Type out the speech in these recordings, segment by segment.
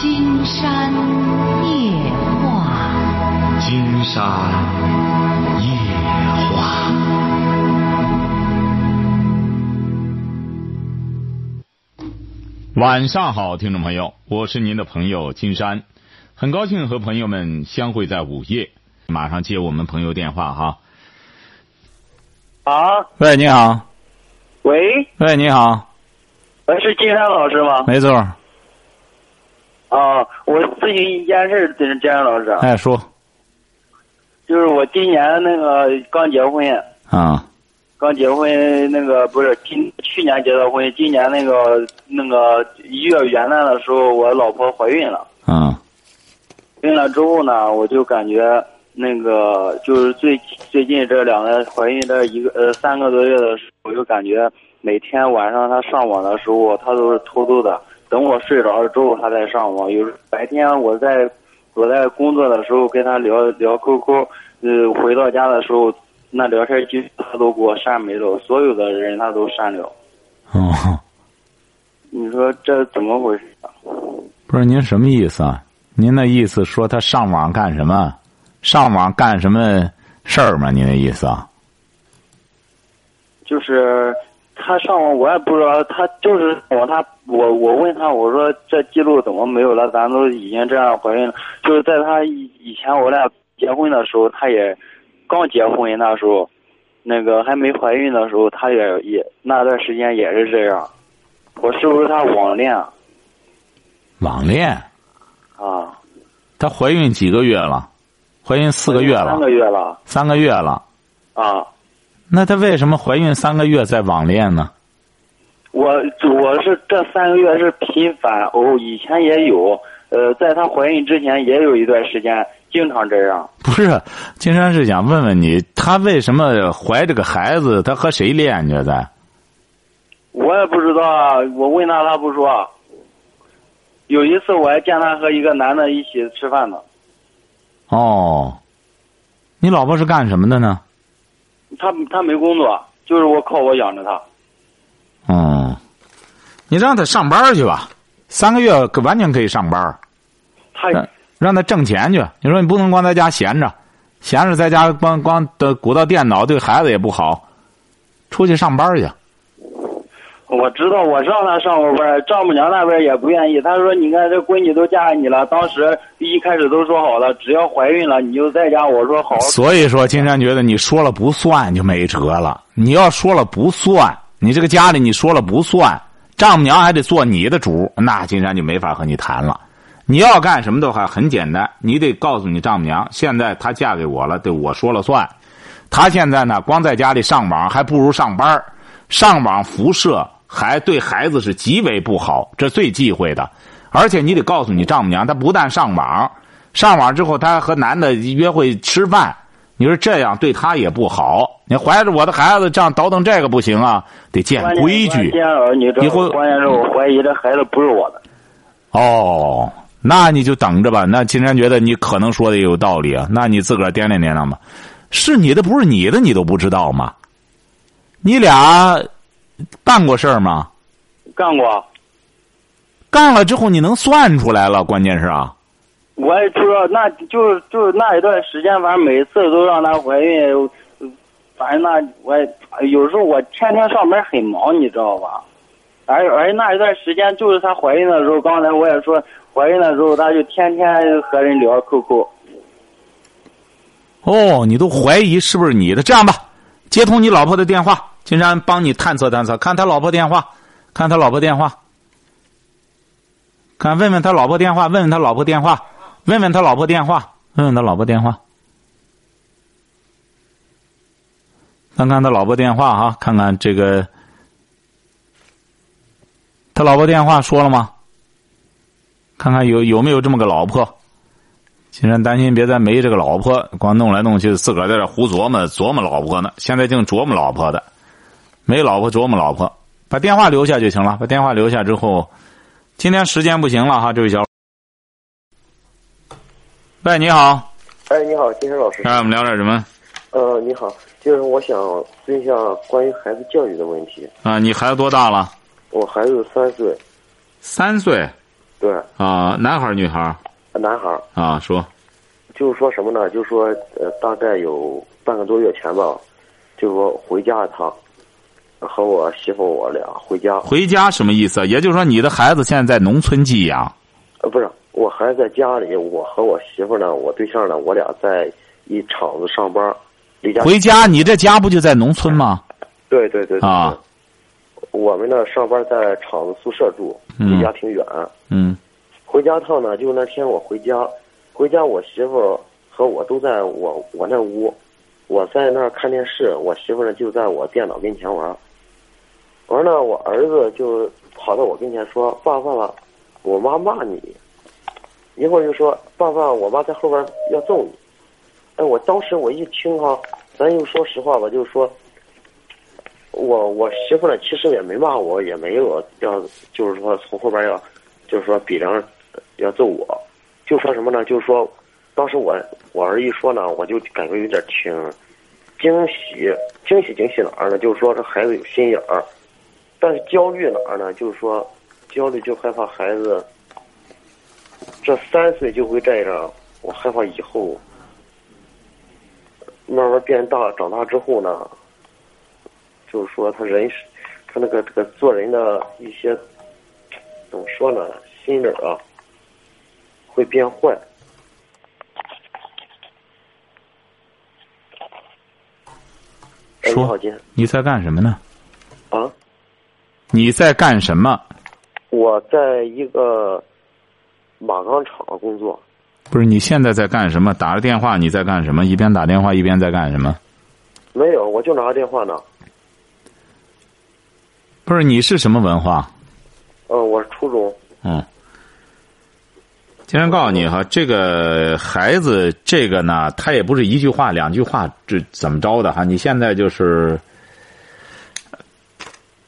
金山夜话，金山夜话。晚上好，听众朋友，我是您的朋友金山，很高兴和朋友们相会在午夜。马上接我们朋友电话哈。啊，喂，你好。喂，喂，你好。我，是金山老师吗？没错。啊，我咨询一件事，金金山老师。哎，说。就是我今年那个刚结婚。啊。刚结婚，那个不是今去年结的婚，今年那个那个一月元旦的时候，我老婆怀孕了。啊。孕了之后呢，我就感觉那个就是最最近这两个怀孕这一个呃三个多月的时候，我就感觉每天晚上她上网的时候，她都是偷偷的，等我睡着了之后，他再上网。有时白天我在我在工作的时候跟他聊聊 QQ，呃，回到家的时候。那聊天记录他都给我删没了，所有的人他都删了。哦，你说这怎么回事？不是您什么意思啊？您的意思说他上网干什么？上网干什么事儿吗？您的意思啊？就是他上网，我也不知道，他就是我他我我问他，我说这记录怎么没有了？咱都已经这样怀孕了，就是在他以前我俩结婚的时候，他也。刚结婚那时候，那个还没怀孕的时候，他也也那段时间也是这样。我是不是他网恋？网恋。啊。她怀孕几个月了？怀孕四个月了。三个月了。三个月了。啊。那她为什么怀孕三个月在网恋呢？我我是这三个月是频繁哦，以前也有，呃，在她怀孕之前也有一段时间。经常这样，不是，金山是想问问你，她为什么怀这个孩子？她和谁恋着在？我也不知道啊，我问她，她不说。有一次我还见她和一个男的一起吃饭呢。哦，你老婆是干什么的呢？他他没工作，就是我靠我养着他。哦，你让他上班去吧，三个月完全可以上班。他。让他挣钱去。你说你不能光在家闲着，闲着在家光光的鼓捣电脑，对孩子也不好。出去上班去。我知道，我让他上过班，丈母娘那边也不愿意。他说：“你看，这闺女都嫁给你了，当时一开始都说好了，只要怀孕了你就在家。”我说：“好。”所以说，金山觉得你说了不算就没辙了。你要说了不算，你这个家里你说了不算，丈母娘还得做你的主，那金山就没法和你谈了。你要干什么的话很简单，你得告诉你丈母娘，现在她嫁给我了，对我说了算。她现在呢，光在家里上网，还不如上班上网辐射还对孩子是极为不好，这最忌讳的。而且你得告诉你丈母娘，她不但上网，上网之后她和男的约会吃饭，你说这样对她也不好。你怀着我的孩子这样倒腾这个不行啊，得见规矩。以后关键是我怀疑这孩子不是我的。哦。那你就等着吧。那金山觉得你可能说的也有道理啊。那你自个儿掂量掂量吧。是你的不是你的，你都不知道吗？你俩办过事儿吗？干过。干了之后你能算出来了？关键是啊。我也知道，那就是就是那一段时间，反正每次都让她怀孕，反正那我有时候我天天上班很忙，你知道吧？而而那一段时间，就是她怀孕的时候，刚才我也说，怀孕的时候，她就天天和人聊 QQ。哦，你都怀疑是不是你的？这样吧，接通你老婆的电话，金山帮你探测探测，看他老婆电话，看他老婆电话，看问问他老婆电话，问问他老婆电话，问问他老婆电话，问问他老婆电话，看看他老婆电话哈，看看这个。他老婆电话说了吗？看看有有没有这么个老婆。金山担心别再没这个老婆，光弄来弄去，自个儿在这胡琢磨琢磨老婆呢。现在净琢磨老婆的，没老婆琢磨老婆。把电话留下就行了。把电话留下之后，今天时间不行了哈，这位小。喂，你好。哎，你好，金山老师。哎，我们聊点什么？呃，你好，就是我想问一下关于孩子教育的问题。啊，你孩子多大了？我孩子三岁，三岁，对，啊，男孩儿女孩儿男孩儿。啊？说就是说什么呢？就是说，呃，大概有半个多月前吧，就是说回家一趟，和我媳妇我俩回家。回家什么意思？也就是说，你的孩子现在在农村寄养。呃，不是，我孩子在家里，我和我媳妇呢，我对象呢，我俩在一厂子上班，离家。回家，你这家不就在农村吗？对对对对啊。我们呢，上班在厂子宿舍住，离家挺远。嗯。回家趟呢，就那天我回家。回家，我媳妇和我都在我我那屋，我在那儿看电视，我媳妇呢就在我电脑跟前玩。完了，我儿子就跑到我跟前说：“爸爸，我妈骂你。”一会儿就说：“爸爸，我妈在后边要揍你。”哎，我当时我一听哈，咱就说实话吧，就是说，我我媳妇呢其实也没骂我，也没有要，就是说从后边要，就是说比量要揍我。就说什么呢？就是说，当时我我儿一说呢，我就感觉有点挺惊喜，惊喜惊喜哪儿呢？就是说这孩子有心眼儿，但是焦虑哪儿呢？就是说焦虑就害怕孩子这三岁就会这样，我害怕以后慢慢变大，长大之后呢，就是说他人他那个这个做人的一些怎么说呢？心理啊。会变坏。说，你在干什么呢？啊？你在干什么？我在一个马钢厂工作。不是，你现在在干什么？打着电话，你在干什么？一边打电话一边在干什么？没有，我就拿着电话呢。不是，你是什么文化？呃，我是初中。嗯。今天告诉你哈，这个孩子，这个呢，他也不是一句话、两句话，这怎么着的哈？你现在就是，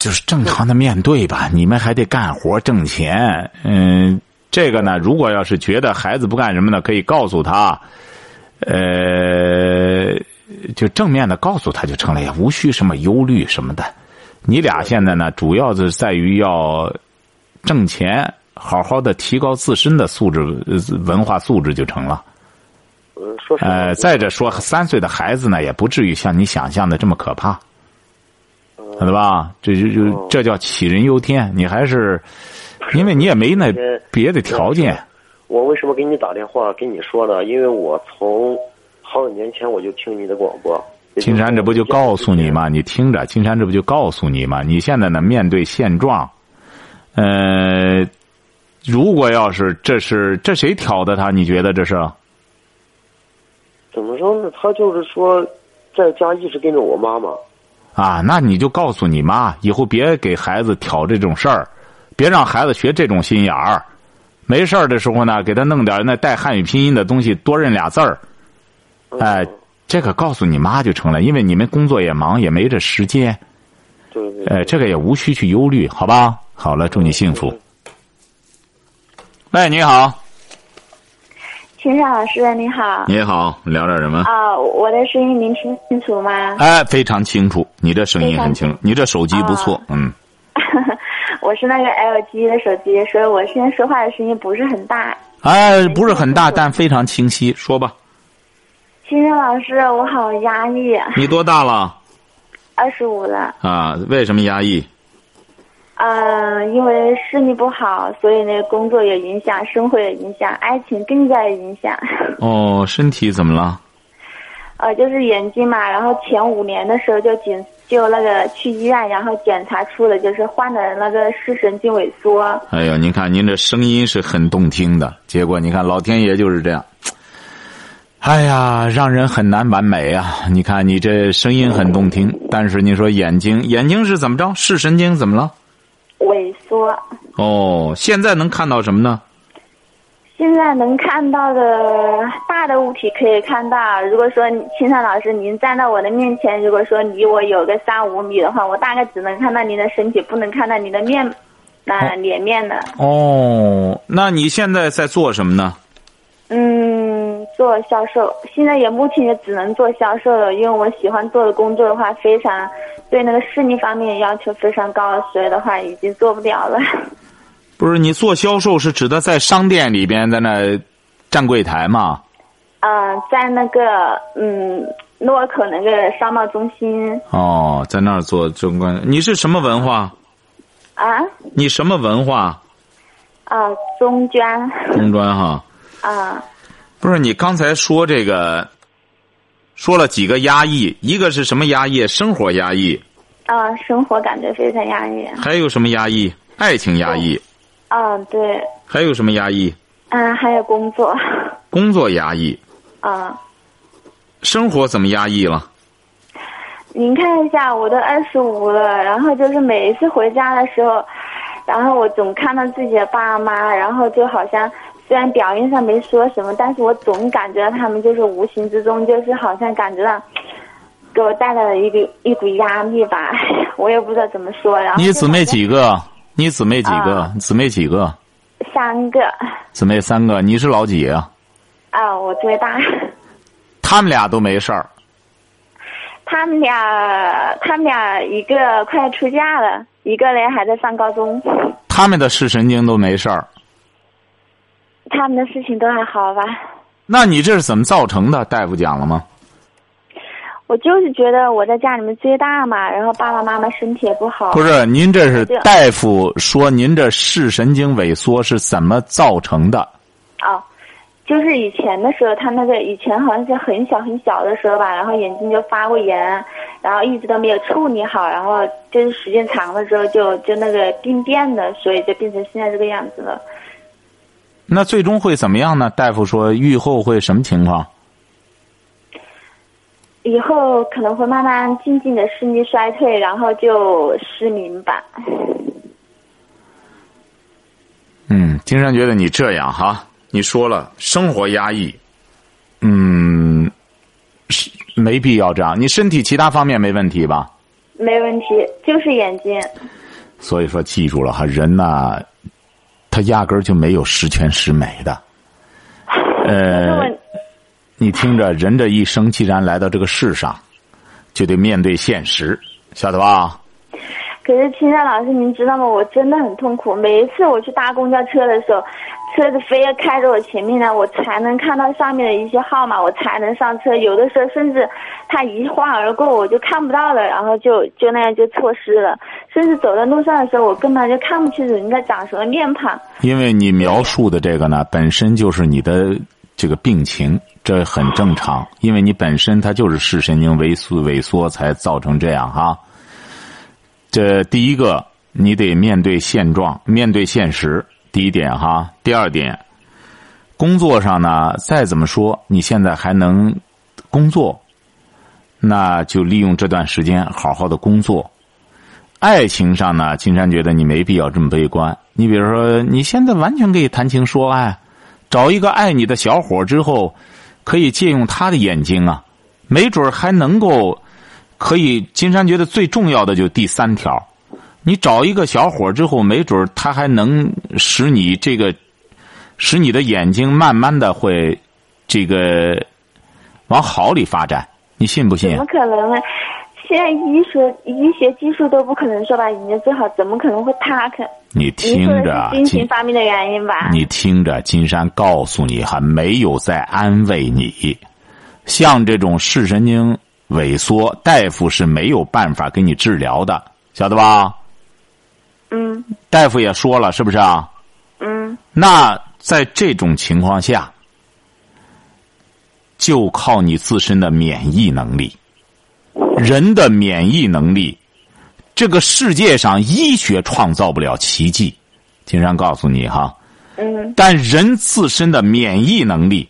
就是正常的面对吧。你们还得干活挣钱，嗯，这个呢，如果要是觉得孩子不干什么呢，可以告诉他，呃，就正面的告诉他就成了，也无需什么忧虑什么的。你俩现在呢，主要是在于要挣钱。好好的提高自身的素质，文化素质就成了。呃，再者说，三岁的孩子呢，也不至于像你想象的这么可怕，晓得吧？这就就这叫杞人忧天。你还是，因为你也没那别的条件。我为什么给你打电话跟你说呢？因为我从好几年前我就听你的广播。金山，这不就告诉你吗？你听着，金山这不就告诉你吗？你现在呢，面对现状，呃。如果要是这是这谁挑的他？你觉得这是？怎么说呢？他就是说，在家一直跟着我妈妈。啊，那你就告诉你妈，以后别给孩子挑这种事儿，别让孩子学这种心眼儿。没事儿的时候呢，给他弄点那带汉语拼音的东西，多认俩字儿。哎，这个告诉你妈就成了，因为你们工作也忙，也没这时间。对对。哎，这个也无需去忧虑，好吧？好了，祝你幸福。喂，你好，秦山老师，你好。你好，聊点什么？啊，我的声音您听清楚吗？哎，非常清楚，你这声音很清楚，你这手机不错，嗯。我是那个 LG 的手机，所以我现在说话的声音不是很大。哎，不是很大，但非常清晰，说吧。秦山老师，我好压抑。你多大了？二十五了。啊，为什么压抑？嗯，因为视力不好，所以呢，工作也影响，生活也影响，爱情更加影响。哦，身体怎么了？呃，就是眼睛嘛，然后前五年的时候就检就那个去医院，然后检查出了就是患的那个视神经萎缩。哎呦，您看您这声音是很动听的，结果你看老天爷就是这样。哎呀，让人很难完美啊！你看你这声音很动听，但是你说眼睛眼睛是怎么着？视神经怎么了？萎缩哦，现在能看到什么呢？现在能看到的大的物体可以看到。如果说青山老师您站到我的面前，如果说离我有个三五米的话，我大概只能看到您的身体，不能看到您的面，那脸面的。哦，那你现在在做什么呢？嗯，做销售。现在也目前也只能做销售了，因为我喜欢做的工作的话，非常对那个视力方面要求非常高，所以的话已经做不了了。不是你做销售是指的在商店里边在那站柜台吗？嗯、在那个嗯诺尔口那个商贸中心哦，在那儿做中关。你是什么文化？啊你什么文化？啊中专中专哈。啊不是你刚才说这个，说了几个压抑，一个是什么压抑？生活压抑，啊，生活感觉非常压抑。还有什么压抑？爱情压抑，嗯，对，还有什么压抑？嗯，还有工作，工作压抑，啊，生活怎么压抑了？您看一下，我都二十五了，然后就是每一次回家的时候，然后我总看到自己的爸妈，然后就好像虽然表面上没说什么，但是我总感觉到他们就是无形之中就是好像感觉到给我带来了一个一股压力吧，我也不知道怎么说。然后你姊妹几个？你姊妹几个啊？姊妹几个？三个姊妹三个，你是老几啊？啊，我最大。他们俩都没事儿，他们俩，他们俩一个快出嫁了，一个嘞还在上高中。他们的视神经都没事儿。他们的事情都还好吧？那你这是怎么造成的？大夫讲了吗？我就是觉得我在家里面最大嘛，然后爸爸妈妈身体也不好。不是，您这是大夫说您这视神经萎缩是怎么造成的？哦，就是以前的时候，他那个以前好像是很小很小的时候吧，然后眼睛就发过炎，然后一直都没有处理好，然后就是时间长了之后就就那个病变的，所以就变成现在这个样子了。那最终会怎么样呢？大夫说愈后会什么情况？以后可能会慢慢静静的视力衰退，然后就失明吧。嗯，金山觉得你这样哈，你说了生活压抑，嗯，是没必要这样。你身体其他方面没问题吧？没问题，就是眼睛。所以说，记住了哈，人呐，他压根儿就没有十全十美的。呃，你听着，人这一生既然来到这个世上，就得面对现实，晓得吧？可是青山老师，您知道吗？我真的很痛苦。每一次我去搭公交车的时候，车子非要开着我前面呢，我才能看到上面的一些号码，我才能上车。有的时候甚至他一晃而过，我就看不到了，然后就就那样就错失了。甚至走在路上的时候，我根本就看不清楚人家长什么面庞。因为你描述的这个呢，本身就是你的这个病情，这很正常。因为你本身它就是视神经萎缩萎缩才造成这样哈。这第一个，你得面对现状，面对现实。第一点哈，第二点，工作上呢，再怎么说，你现在还能工作，那就利用这段时间好好的工作。爱情上呢，金山觉得你没必要这么悲观。你比如说，你现在完全可以谈情说爱，找一个爱你的小伙之后，可以借用他的眼睛啊，没准还能够可以。金山觉得最重要的就第三条，你找一个小伙之后，没准他还能使你这个使你的眼睛慢慢的会这个往好里发展。你信不信怎么？可能呢？现在医学医学技术都不可能说把眼睛治好，怎么可能会他可？你听着，是心情金方面的原因吧？你听着，金山告诉你，还没有在安慰你。像这种视神经萎缩，大夫是没有办法给你治疗的，晓得吧？嗯大夫也说了，是不是啊？嗯那在这种情况下，就靠你自身的免疫能力。人的免疫能力，这个世界上医学创造不了奇迹。金山告诉你哈，嗯但人自身的免疫能力，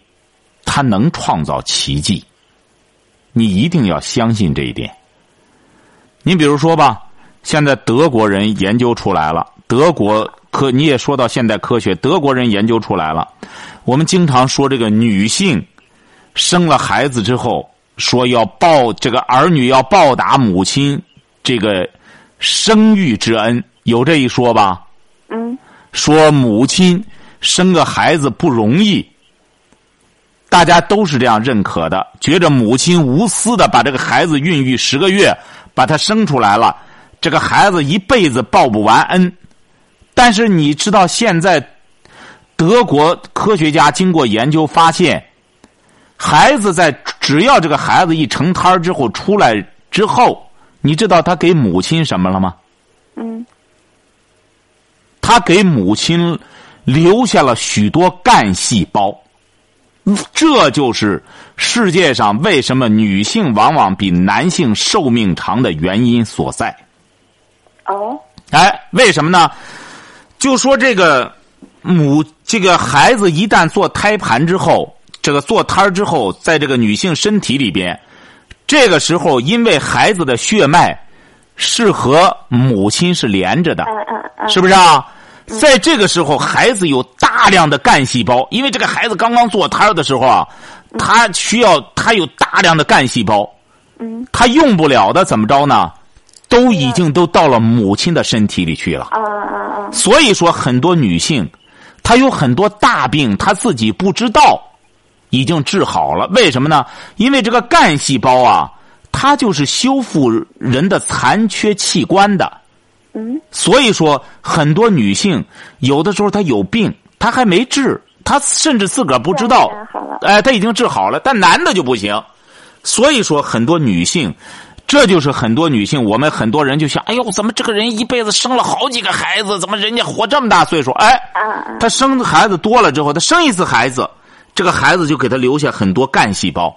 它能创造奇迹。你一定要相信这一点。你比如说吧，现在德国人研究出来了，德国科你也说到现代科学，德国人研究出来了。我们经常说这个女性生了孩子之后，说要报这个儿女要报答母亲这个生育之恩，有这一说吧？嗯说母亲生个孩子不容易，大家都是这样认可的，觉着母亲无私的把这个孩子孕育十个月，把他生出来了，这个孩子一辈子报不完恩。但是你知道现在德国科学家经过研究发现，孩子在只要这个孩子一成胎之后出来之后，你知道他给母亲什么了吗？嗯他给母亲留下了许多干细胞，这就是世界上为什么女性往往比男性寿命长的原因所在。哦哎，为什么呢？就说这个母这个孩子一旦做胎盘之后，这个做胎儿之后，在这个女性身体里边，这个时候因为孩子的血脉是和母亲是连着的，是不是啊？在这个时候，孩子有大量的干细胞，因为这个孩子刚刚做胎儿的时候啊，他需要他有大量的干细胞，嗯他用不了的怎么着呢？都已经都到了母亲的身体里去了。啊啊啊所以说，很多女性，她有很多大病，她自己不知道，已经治好了。为什么呢？因为这个干细胞啊，它就是修复人的残缺器官的。嗯所以说，很多女性有的时候她有病，她还没治，她甚至自个儿不知道。哎，她已经治好了，但男的就不行。所以说，很多女性，这就是很多女性，我们很多人就想，哎呦，怎么这个人一辈子生了好几个孩子，怎么人家活这么大岁数？哎，他生的孩子多了之后，他生一次孩子，这个孩子就给他留下很多干细胞。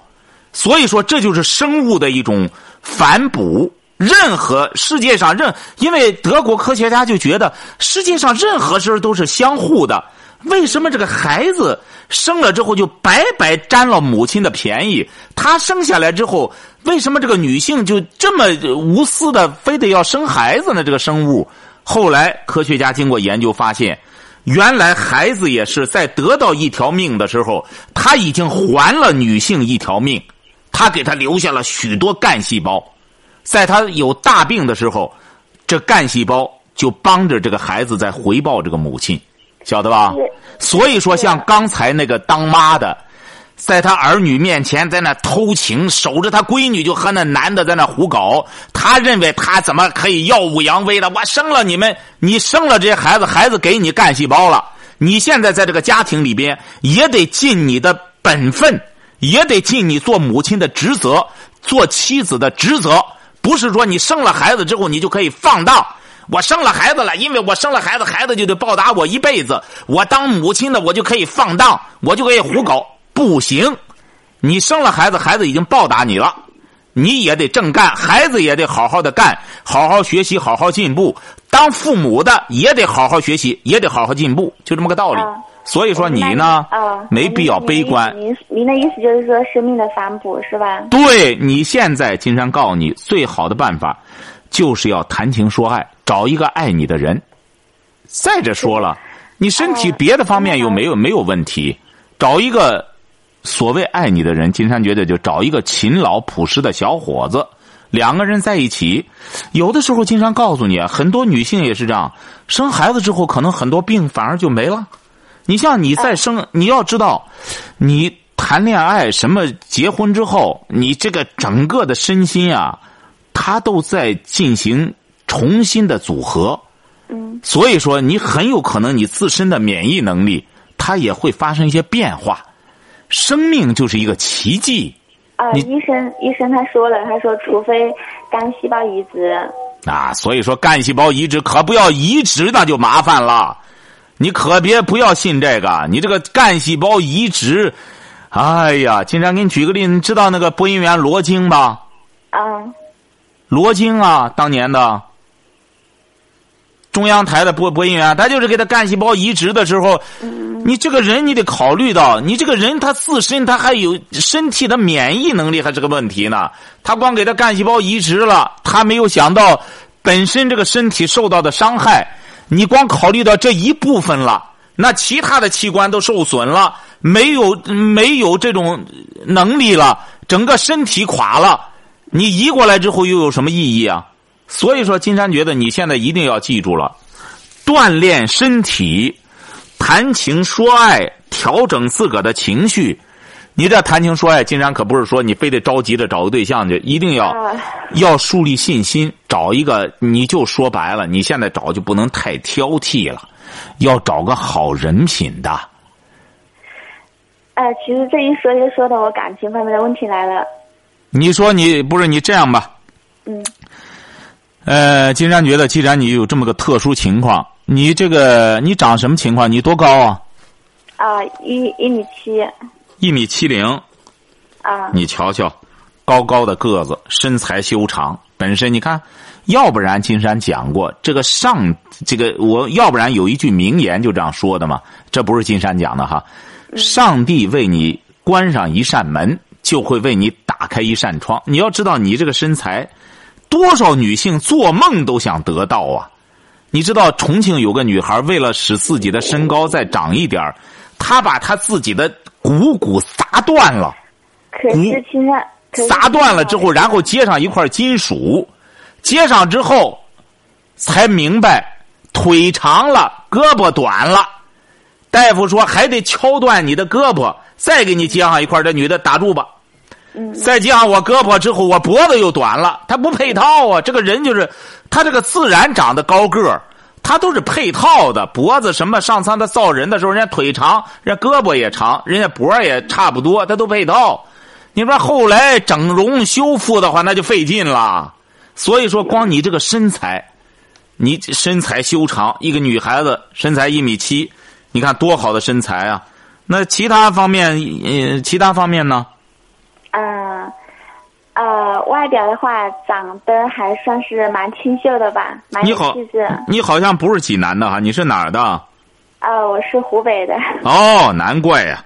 所以说，这就是生物的一种反哺。任何世界上任，因为德国科学家就觉得世界上任何事儿都是相互的。为什么这个孩子生了之后就白白占了母亲的便宜？他生下来之后，为什么这个女性就这么无私的非得要生孩子呢？这个生物，后来科学家经过研究发现，原来孩子也是在得到一条命的时候，他已经还了女性一条命，他给他留下了许多干细胞，在他有大病的时候，这干细胞就帮着这个孩子在回报这个母亲，晓得吧？所以说，像刚才那个当妈的，在他儿女面前在那偷情，守着他闺女就和那男的在那胡搞。他认为他怎么可以耀武扬威的？我生了你们，你生了这些孩子，孩子给你干细胞了。你现在在这个家庭里边也得尽你的本分，也得尽你做母亲的职责，做妻子的职责。不是说你生了孩子之后你就可以放荡。我生了孩子了，因为我生了孩子，孩子就得报答我一辈子。我当母亲的，我就可以放荡，我就可以胡搞，不行。你生了孩子，孩子已经报答你了，你也得正干，孩子也得好好的干，好好学习，好好进步。当父母的也得好好学习，也得好好进步，就这么个道理。啊所以说你呢，啊，没必要悲观。您您您的意思就是说生命的反哺是吧？对你现在，金山告诉你，最好的办法就是要谈情说爱，找一个爱你的人。再者说了，你身体别的方面又没有没有问题，找一个所谓爱你的人，金山觉得就找一个勤劳朴实的小伙子，两个人在一起。有的时候，金山告诉你啊，很多女性也是这样，生孩子之后，可能很多病反而就没了。你像你再生，你要知道，你谈恋爱什么结婚之后，你这个整个的身心啊，它都在进行重新的组合。嗯所以说，你很有可能你自身的免疫能力，它也会发生一些变化。生命就是一个奇迹啊，你医生医生他说了，他说除非干细胞移植，啊！所以说，干细胞移植可不要移植，那就麻烦了。你可别不要信这个，你这个干细胞移植，哎呀，金山给你举个例子，你知道那个播音员罗京吧？啊罗京啊，当年的中央台的播播音员，他就是给他干细胞移植的时候，你这个人你得考虑到，你这个人他自身他还有身体的免疫能力还是个问题呢。他光给他干细胞移植了，他没有想到本身这个身体受到的伤害，你光考虑到这一部分了，那其他的器官都受损了，没有没有这种能力了，整个身体垮了。你移过来之后又有什么意义啊？所以说，金山觉得你现在一定要记住了，锻炼身体，谈情说爱，调整自个儿的情绪，你这谈情说爱，金山可不是说你非得着急着找个对象去，一定要、啊要树立信心，找一个你就说白了，你现在找就不能太挑剔了，要找个好人品的。呃，其实这一说就说到我感情方面的问题来了。你说你不是你这样吧？嗯呃，金山觉得，既然你有这么个特殊情况，你这个你长什么情况？你多高啊？啊，一一米七一米七零。啊你瞧瞧，高高的个子，身材修长，本身你看，要不然金山讲过这个上这个我要不然有一句名言就这样说的嘛，这不是金山讲的哈，上帝为你关上一扇门，就会为你打开一扇窗。你要知道，你这个身材，多少女性做梦都想得到啊！你知道重庆有个女孩，为了使自己的身高再长一点儿她把她自己的股骨砸断了。可是现在可是撒断了之后，然后接上一块金属，接上之后，才明白腿长了，胳膊短了。大夫说还得敲断你的胳膊，再给你接上一块。这女的打住吧。再加上我胳膊之后，我脖子又短了，它不配套啊！这个人就是他这个自然长得高个儿，他都是配套的。脖子什么上苍他造人的时候，人家腿长，人家胳膊也长，人家脖也差不多，他都配套。你说后来整容修复的话，那就费劲了。所以说，光你这个身材，你身材修长，一个女孩子身材一米七，你看多好的身材啊！那其他方面，呃，其他方面呢？嗯呃，外表的话长得还算是蛮清秀的吧，蛮有气质。你好像不是济南的哈，你是哪儿的？呃，我是湖北的。哦，难怪呀、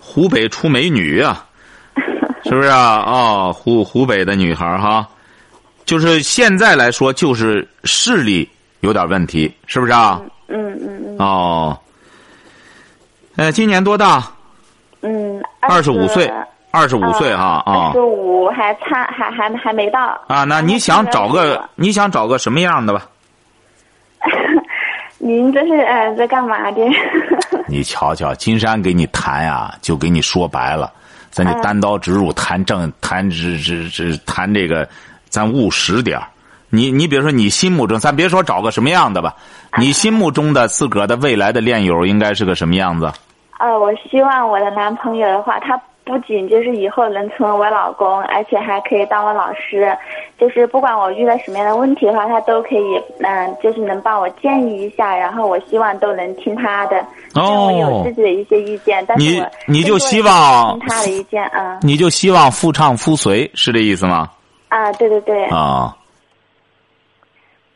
湖北出美女啊、是不是啊？哦，湖湖北的女孩哈，就是现在来说，就是视力有点问题，是不是啊？嗯嗯嗯哦，呃，今年多大？嗯，二十五岁，二十五岁哈啊二十五还差还还还没到。啊！那你想找个你想找个什么样的吧？您这是呃在干嘛的？你瞧瞧，金山给你谈呀，就给你说白了，咱就嗯单刀直入，谈正谈这这这谈这个，咱务实点儿你你比如说，你心目中，咱别说找个什么样的吧，你心目中的自个儿的未来的恋友应该是个什么样子？呃，我希望我的男朋友的话，他不仅就是以后能成为我老公，而且还可以当我老师。就是不管我遇到什么样的问题的话，他都可以，嗯、就是能帮我建议一下，然后我希望都能听他的。虽然我有自己的一些意见，但是你我你就希望听他的意见啊你就希望夫唱妇随，是这意思吗？啊，对对对。啊，嗯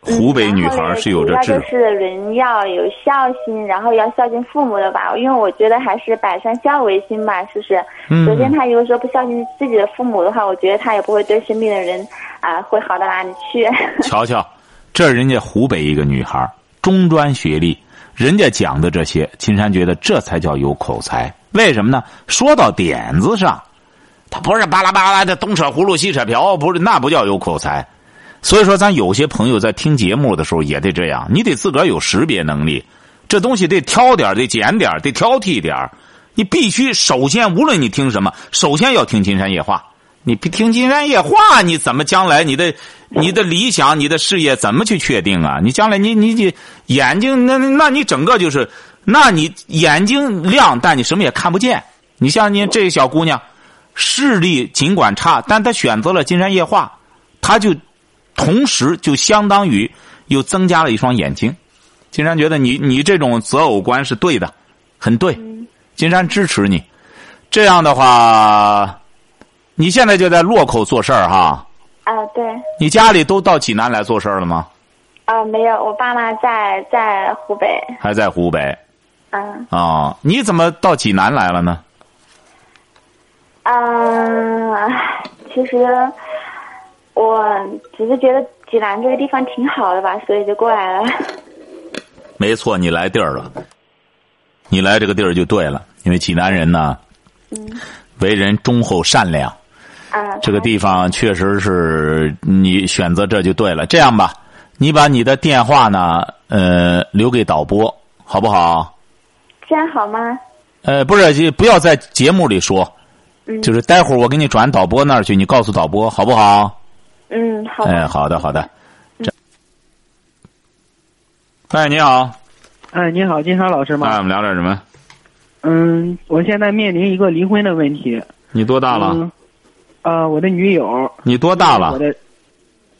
湖北女孩是有着智主要就是人要有孝心，然后要孝敬父母的吧，因为我觉得还是百善孝为先吧，是不是？嗯首先，他如果说不孝敬自己的父母的话，我觉得他也不会对身边的人啊、会好到哪里去。瞧瞧，这人家湖北一个女孩，中专学历，人家讲的这些，金山觉得这才叫有口才。为什么呢？说到点子上，他不是巴拉巴拉的东扯葫芦西扯瓢，不是那不叫有口才。所以说，咱有些朋友在听节目的时候也得这样，你得自个儿有识别能力，这东西得挑点得拣点得挑剔点你必须首先，无论你听什么，首先要听金山夜话。你不听金山夜话，你怎么将来你的你的理想、你的事业怎么去确定啊？你将来你你你眼睛那那你整个就是，那你眼睛亮，但你什么也看不见。你像你这小姑娘，视力尽管差，但她选择了金山夜话，她就同时就相当于又增加了一双眼睛。金山觉得你你这种择偶观是对的，很对。金山支持你。这样的话，你现在就在洛口做事儿哈？啊，对，你家里都到济南来做事儿了吗？啊，没有，我爸妈在在湖北。还在湖北嗯啊、你怎么到济南来了呢？嗯，其实我只是觉得济南这个地方挺好的吧，所以就过来了。没错，你来地儿了，你来这个地儿就对了，因为济南人呢，为人忠厚善良，啊，这个地方确实是你选择这就对了。这样吧，你把你的电话呢，呃，留给导播，好不好？这样好吗？呃，不是，就不要在节目里说，嗯就是待会儿我给你转导播那儿去，你告诉导播好不好？嗯，好。哎，好的，好的。这，喂，你好，哎，你好，金山老师吗哎，我？们聊点什么？嗯，我现在面临一个离婚的问题。你多大了？嗯，啊，我的女友。你多大了？我的。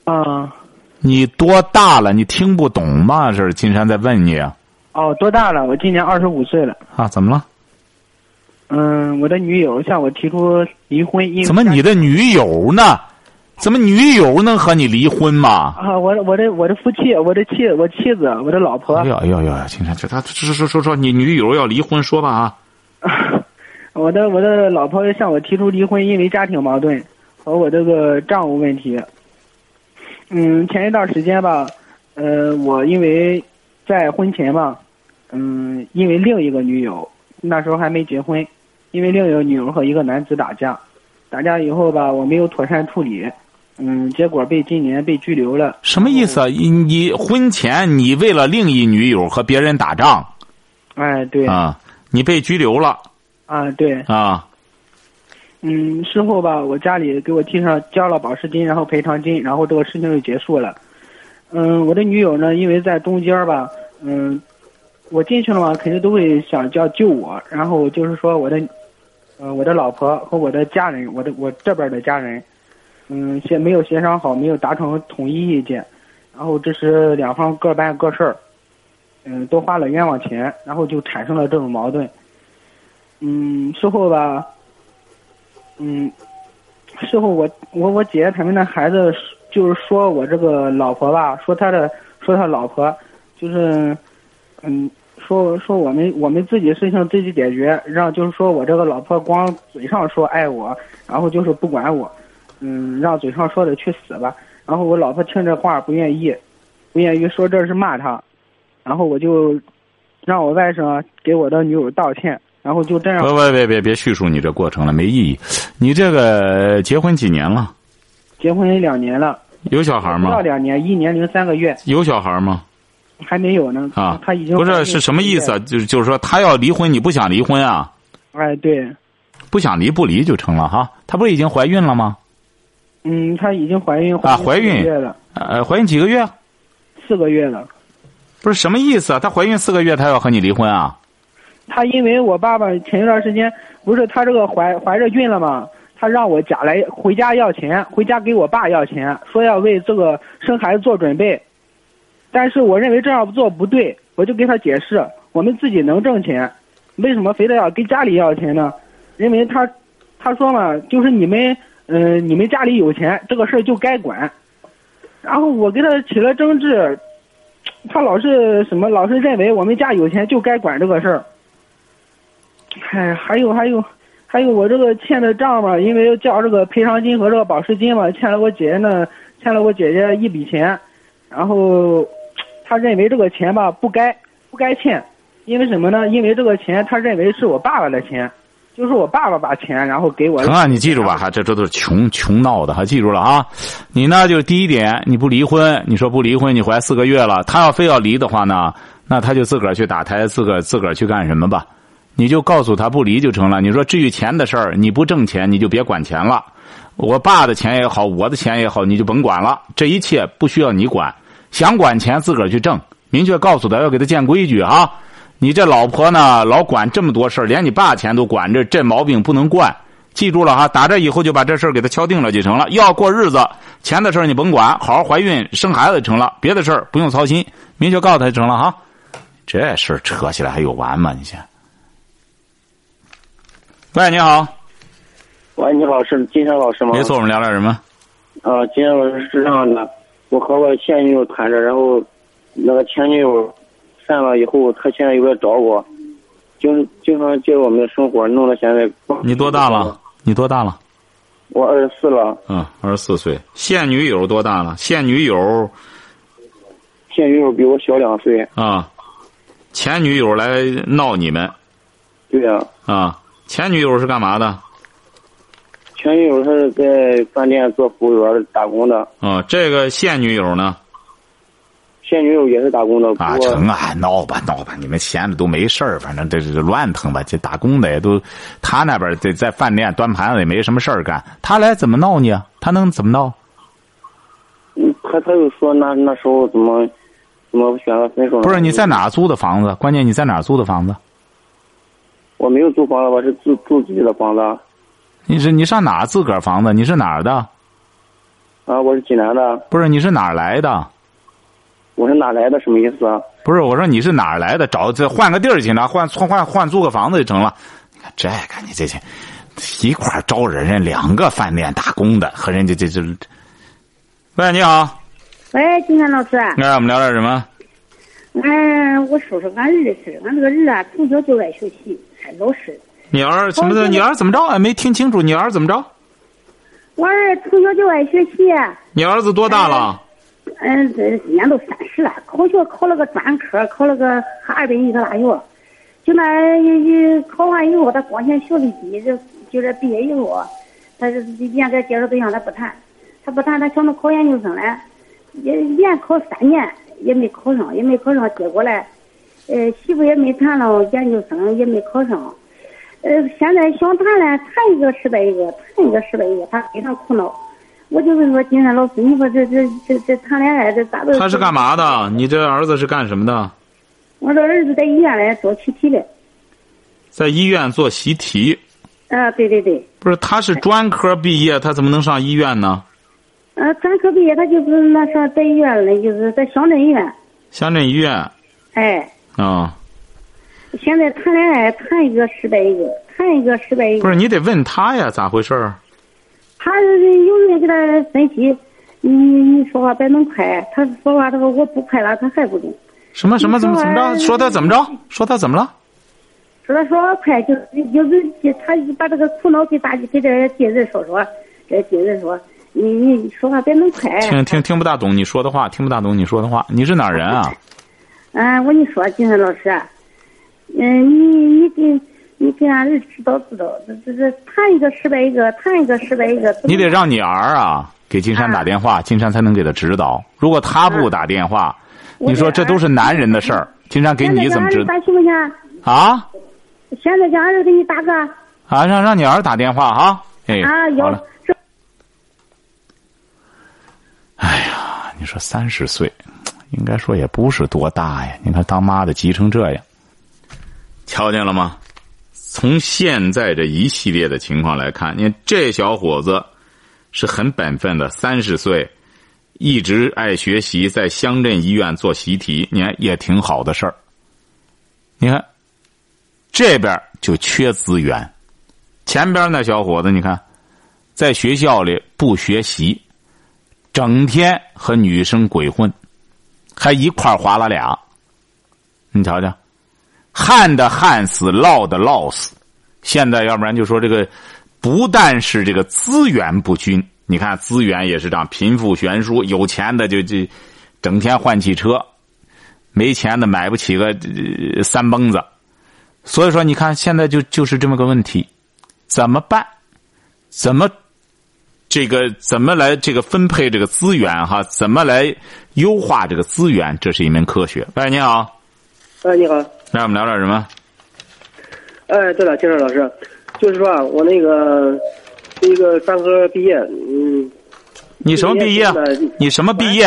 啊。你多大了？你听不懂吗？这是金山在问你啊。哦，多大了？我今年二十五岁了。啊，怎么了？嗯，我的女友向我提出离婚，因为怎么你的女友呢？怎么女友能和你离婚吗？啊，我的我的我的夫妻，我的妻我妻子，我的老婆。哎呀哎呀哎呀！金山，这他说说说说，你女友要离婚，说吧啊。我的我的老婆向我提出离婚，因为家庭矛盾和我这个账务问题。嗯，前一段时间吧，呃，我因为在婚前吧，嗯，因为另一个女友，那时候还没结婚，因为另一个女友和一个男子打架，打架以后吧，我没有妥善处理，嗯，结果被今年被拘留了。什么意思啊？你你婚前你为了另一女友和别人打仗哎，对，啊？你被拘留了啊，对，啊？嗯，事后吧，我家里给我提上交了保释金，然后赔偿金，然后这个事情就结束了。嗯，我的女友呢，因为在中间吧，嗯，我进去了嘛，肯定都会想叫救我，然后就是说我的，呃，我的老婆和我的家人，我的我这边的家人，嗯，协没有协商好，没有达成统一意见，然后这是两方各办各事儿，嗯，都花了冤枉钱，然后就产生了这种矛盾。嗯，事后吧。嗯，事后我我我姐他们那孩子就是说我这个老婆吧，说他的说他老婆就是嗯说说我们我们自己事情自己解决，让就是说我这个老婆光嘴上说爱我，然后就是不管我，嗯，让嘴上说的去死吧。然后我老婆听这话不愿意，不愿意说这是骂他，然后我就让我外甥给我的女友道歉。然后就这样。别别别别别叙述你这过程了，没意义。你这个结婚几年了？结婚两年了。有小孩吗？不到两年，一年零三个月。有小孩吗？还没有呢。啊，他已经不是是什么意思？就是就是说他要离婚，你不想离婚啊？哎，对。不想离不离就成了哈。她不是已经怀孕了吗？嗯，她已经怀孕啊，怀孕月了。呃，怀孕几个月？四个月了。不是什么意思啊？她怀孕四个月，她要和你离婚啊？她因为我爸爸前一段时间不是她这个怀怀着孕了吗？他让我家来回家要钱，回家给我爸要钱，说要为这个生孩子做准备。但是我认为这样做不对，我就给他解释，我们自己能挣钱，为什么非得要跟家里要钱呢？因为他他说嘛，就是你们嗯、你们家里有钱，这个事儿就该管。然后我跟他起了争执，他老是什么，老是认为我们家有钱就该管这个事儿。哎，还有还有，还有我这个欠的账嘛，因为交这个赔偿金和这个保释金嘛，欠了我姐姐那，欠了我姐姐一笔钱，然后他认为这个钱吧不该不该欠，因为什么呢？因为这个钱他认为是我爸爸的钱，就是我爸爸把钱然后给我。成啊，你记住吧，哈，这这都是穷穷闹的，哈，记住了啊。你呢，就是第一点，你不离婚，你说不离婚，你怀四个月了，他要非要离的话呢，那他就自个儿去打胎，自个儿自个儿去干什么吧。你就告诉他不离就成了。你说至于钱的事儿，你不挣钱，你就别管钱了。我爸的钱也好，我的钱也好，你就甭管了。这一切不需要你管，想管钱自个儿去挣。明确告诉他要给他建规矩啊！你这老婆呢，老管这么多事儿，连你爸钱都管着，这毛病不能惯。记住了哈，打这以后就把这事儿给他敲定了就成了。要过日子，钱的事儿你甭管，好好怀孕生孩子就成了，别的事儿不用操心。明确告诉他就成了哈。这事儿扯起来还有完吗？你先。喂，你好。喂，你好，是金山老师吗？没错，我们聊点什么？啊，金山老师是这样的，我和我现女友谈着，然后那个前女友散了以后，他现在又来找我，经经常介入我们的生活，弄得现在。你多大了？你多大了？我二十四了。嗯，二十四岁。现女友多大了？现女友。现女友比我小两岁。啊，前女友来闹你们。对呀、啊。啊。前女友是干嘛的？前女友她是在饭店做服务员打工的。啊，这个现女友呢？现女友也是打工的，啊，成啊，闹吧闹吧，你们闲着都没事儿，反正这是乱腾吧。这打工的也都，他那边在在饭店端盘子也没什么事儿干，他来怎么闹你啊？他能怎么闹？嗯，他他又说那那时候怎么怎么选择分手？不是你在哪租的房子？关键你在哪租的房子？我没有租房子，我是住住自己的房子。你是你上哪自个儿房子？你是哪儿的？啊，我是济南的。不是，你是哪儿来的？我说哪来的？什么意思啊？不是，我说你是哪儿来的？找这换个地儿去呢？换换换换租个房子就成了。你看这个，你这些一块儿招人，人两个饭店打工的和人家这这。喂，你好。喂，金山老师。那我们聊点什么？哎，我说说俺儿的事俺这个儿啊，从小就爱学习，还老实。你儿什么的？你儿怎么着？哎，没听清楚，你儿怎么着？我儿从小就爱学习。你儿子多大了？嗯，这今年都三十了，考学考了个专科，考了个哈尔滨一个大学。就那一考完以后，他光嫌学历低，就就这毕业以后，他是连个介绍对象他不谈，他不谈，他想着考研究生嘞，也连考三年也没考上，也没考上，结果嘞，呃，媳妇也没谈了，研究生也没考上，呃，现在想谈嘞，谈一个失败一个，谈一个失败一个，他非常苦恼。我就是说，金山老师，你说这这这这谈恋爱这咋都？他是干嘛的？你这儿子是干什么的？我这儿子在医院里做习题的。在医院做习题。啊，对对对。不是，他是专科毕业，他怎么能上医院呢？啊，专科毕业，他就是那上在医院里，就是在乡镇医院。乡镇医院。哎。啊。现在谈恋爱，谈一个失败一个，谈一个失败一个。不是，你得问他呀，咋回事儿？他有人给他分析，你你说话别那么快。他说话，他说我不快了，他还不懂。什么什么怎么怎么着？说他怎么着？说他怎么了？说他说话快，就是就是他把这个苦恼给大给这些人说说，这些人说你你说话别那么快。听听听不大懂你说的话，听不大懂你说的话。你是哪人啊？嗯，我跟你说，金山老师，嗯，你你给。你给俺儿知道知道，这这这谈一个失败一个，谈一个失败一个。你得让你儿啊给金山打电话，金山才能给他指导。如果他不打电话，你说这都是男人的事儿，金山给你怎么知？打行不行？啊？现在叫俺儿给你打个。啊，让让你儿打电话哈。哎，好了。哎呀，你说三十岁，应该说也不是多大呀。你看当妈的急成这样，瞧见了吗？从现在这一系列的情况来看，你看这小伙子是很本分的，三十岁，一直爱学习，在乡镇医院做习题，你看也挺好的事儿。你看这边就缺资源，前边那小伙子，你看在学校里不学习，整天和女生鬼混，还一块划拉俩，你瞧瞧。旱的旱死，涝的涝死。现在要不然就说这个，不但是这个资源不均，你看资源也是这样，贫富悬殊。有钱的就就整天换汽车，没钱的买不起个三蹦子。所以说，你看现在就就是这么个问题，怎么办？怎么这个怎么来这个分配这个资源哈？怎么来优化这个资源？这是一门科学。喂，你好。哎，你好。那我们聊点什么？哎，对了，金山老师，就是说啊，我那个是一个专科毕业，嗯。你什么毕业？你什么毕业？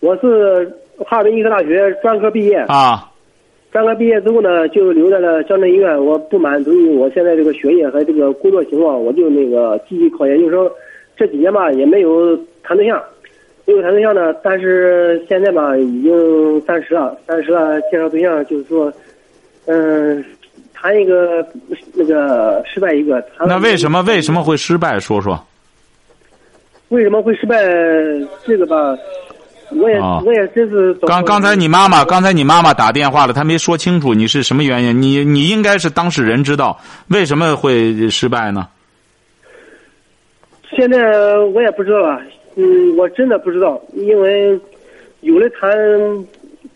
我是哈尔滨医科大学专科毕业。啊。专科毕业之后呢，就留在了乡镇医院。我不满足于我现在这个学业和这个工作情况，我就那个继续考研究生。这几年吧，也没有谈对象。没有谈对象呢，但是现在吧，已经三十了，三十了，介绍对象就是说，嗯，谈一个那个失败一个。那为什么为什么会失败？说说。为什么会失败？这个吧，我也我也真是。刚刚才你妈妈，刚才你妈妈打电话了，她没说清楚你是什么原因。你你应该是当事人，知道为什么会失败呢？现在我也不知道啊。嗯，我真的不知道，因为有的谈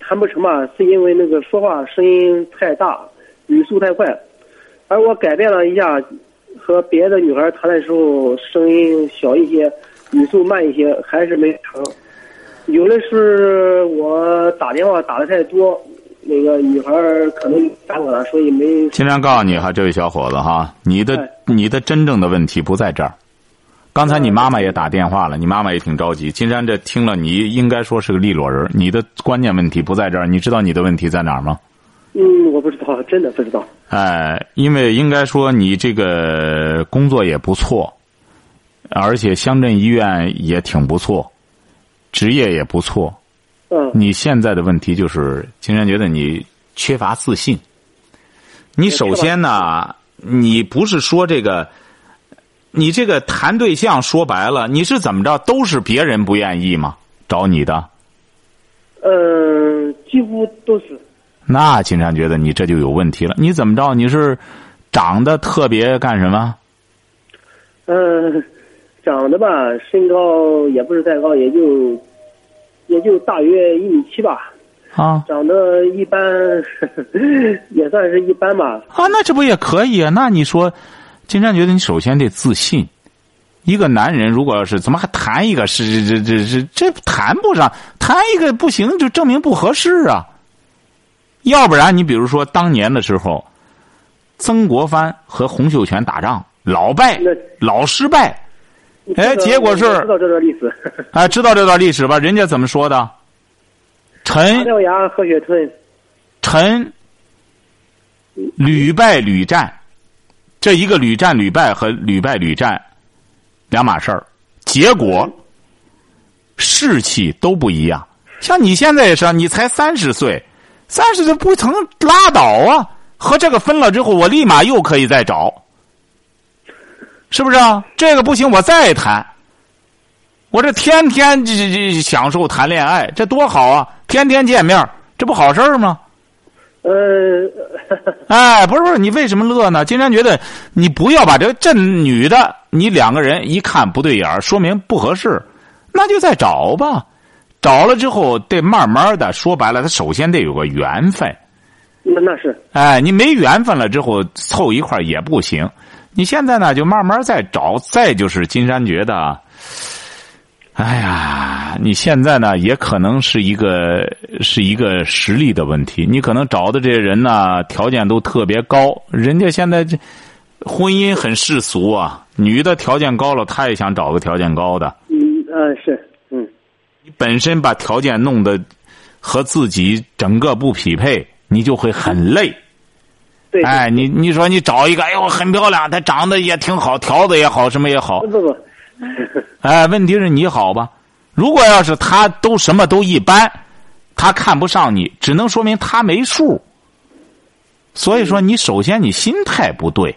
谈不成吧，是因为那个说话声音太大，语速太快，而我改变了一下，和别的女孩谈的时候声音小一些，语速慢一些，还是没成。有的是我打电话打的太多，那个女孩可能打我了，所以没。尽量告诉你哈，这位小伙子哈，你的哎你的真正的问题不在这儿。刚才你妈妈也打电话了，你妈妈也挺着急。金山这听了，你应该说是个利落人。你的关键问题不在这儿，你知道你的问题在哪儿吗？嗯，我不知道，真的不知道。哎，因为应该说你这个工作也不错，而且乡镇医院也挺不错，职业也不错。嗯你现在的问题就是，金山觉得你缺乏自信。你首先呢，你不是说这个，你这个谈对象说白了，你是怎么着？都是别人不愿意吗？找你的？嗯，几乎都是。那金山觉得你这就有问题了。你怎么着？你是长得特别干什么？嗯，长得吧，身高也不是太高，也就也就大约一米七吧。啊长得一般，也算是一般吧。啊，那这不也可以啊？那你说，金山觉得你首先得自信。一个男人如果要是怎么还谈一个是这这这这谈不上，谈一个不行就证明不合适啊。要不然你比如说当年的时候，曾国藩和洪秀全打仗，老败老失败，哎结果是知道这段历史。哎，知道这段历史吧？人家怎么说的？陈马掉牙，喝血吞。陈屡败屡战，这一个屡战屡败和屡败屡战两码事儿，结果士气都不一样。像你现在也是，你才三十岁，三十岁不曾拉倒啊！和这个分了之后，我立马又可以再找，是不是啊？这个不行，我再谈。我这天天这这这享受谈恋爱，这多好啊！天天见面，这不好事儿吗？呃，哎，不是不是，你为什么乐呢？金山觉得你不要把这个这女的，你两个人一看不对眼儿，说明不合适，那就再找吧。找了之后，得慢慢的，说白了，他首先得有个缘分。那那是。哎，你没缘分了之后，凑一块儿也不行。你现在呢，就慢慢再找。再就是金山觉得，哎呀，你现在呢，也可能是一个是一个实力的问题。你可能找的这些人呢，条件都特别高，人家现在这婚姻很世俗啊。女的条件高了，她也想找个条件高的。嗯呃是嗯你本身把条件弄得和自己整个不匹配，你就会很累。对。哎，你你说你找一个，哎呦很漂亮，她长得也挺好，条子也好，什么也好。不不。哎，问题是你好吧？如果要是他都什么都一般，他看不上你，只能说明他没数。所以说，你首先你心态不对。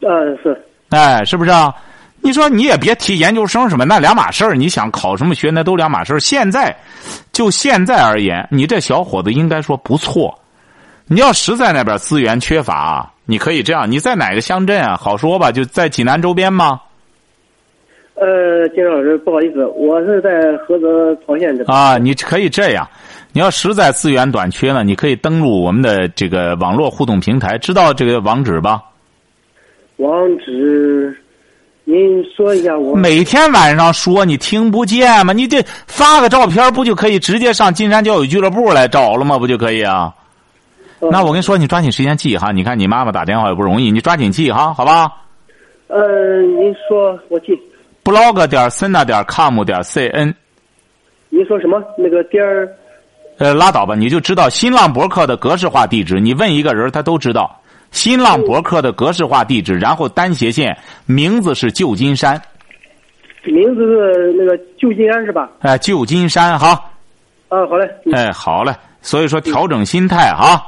嗯是。哎，是不是啊？你说你也别提研究生什么，那两码事儿。你想考什么学，那都两码事儿。现在，就现在而言，你这小伙子应该说不错。你要实在那边资源缺乏，你可以这样：你在哪个乡镇啊？好说吧，就在济南周边吗？呃，金老师，不好意思，我是在菏泽曹县这边。啊，你可以这样，你要实在资源短缺呢，你可以登录我们的这个网络互动平台，知道这个网址吧？网址，您说一下我。每天晚上说，你听不见吗？你这发个照片不就可以直接上金山教育俱乐部来找了吗？不就可以啊？那我跟你说，你抓紧时间记哈。你看你妈妈打电话也不容易，你抓紧记哈，好吧？呃，您说，我记。Blog 点 sina 点 com 点 cn。您说什么？那个点儿？呃，拉倒吧，你就知道新浪博客的格式化地址。你问一个人，他都知道新浪博客的格式化地址，然后单斜线，名字是旧金山。名字是那个旧金山是吧？哎，旧金山哈。啊，好嘞。哎，好嘞。所以说，调整心态哈。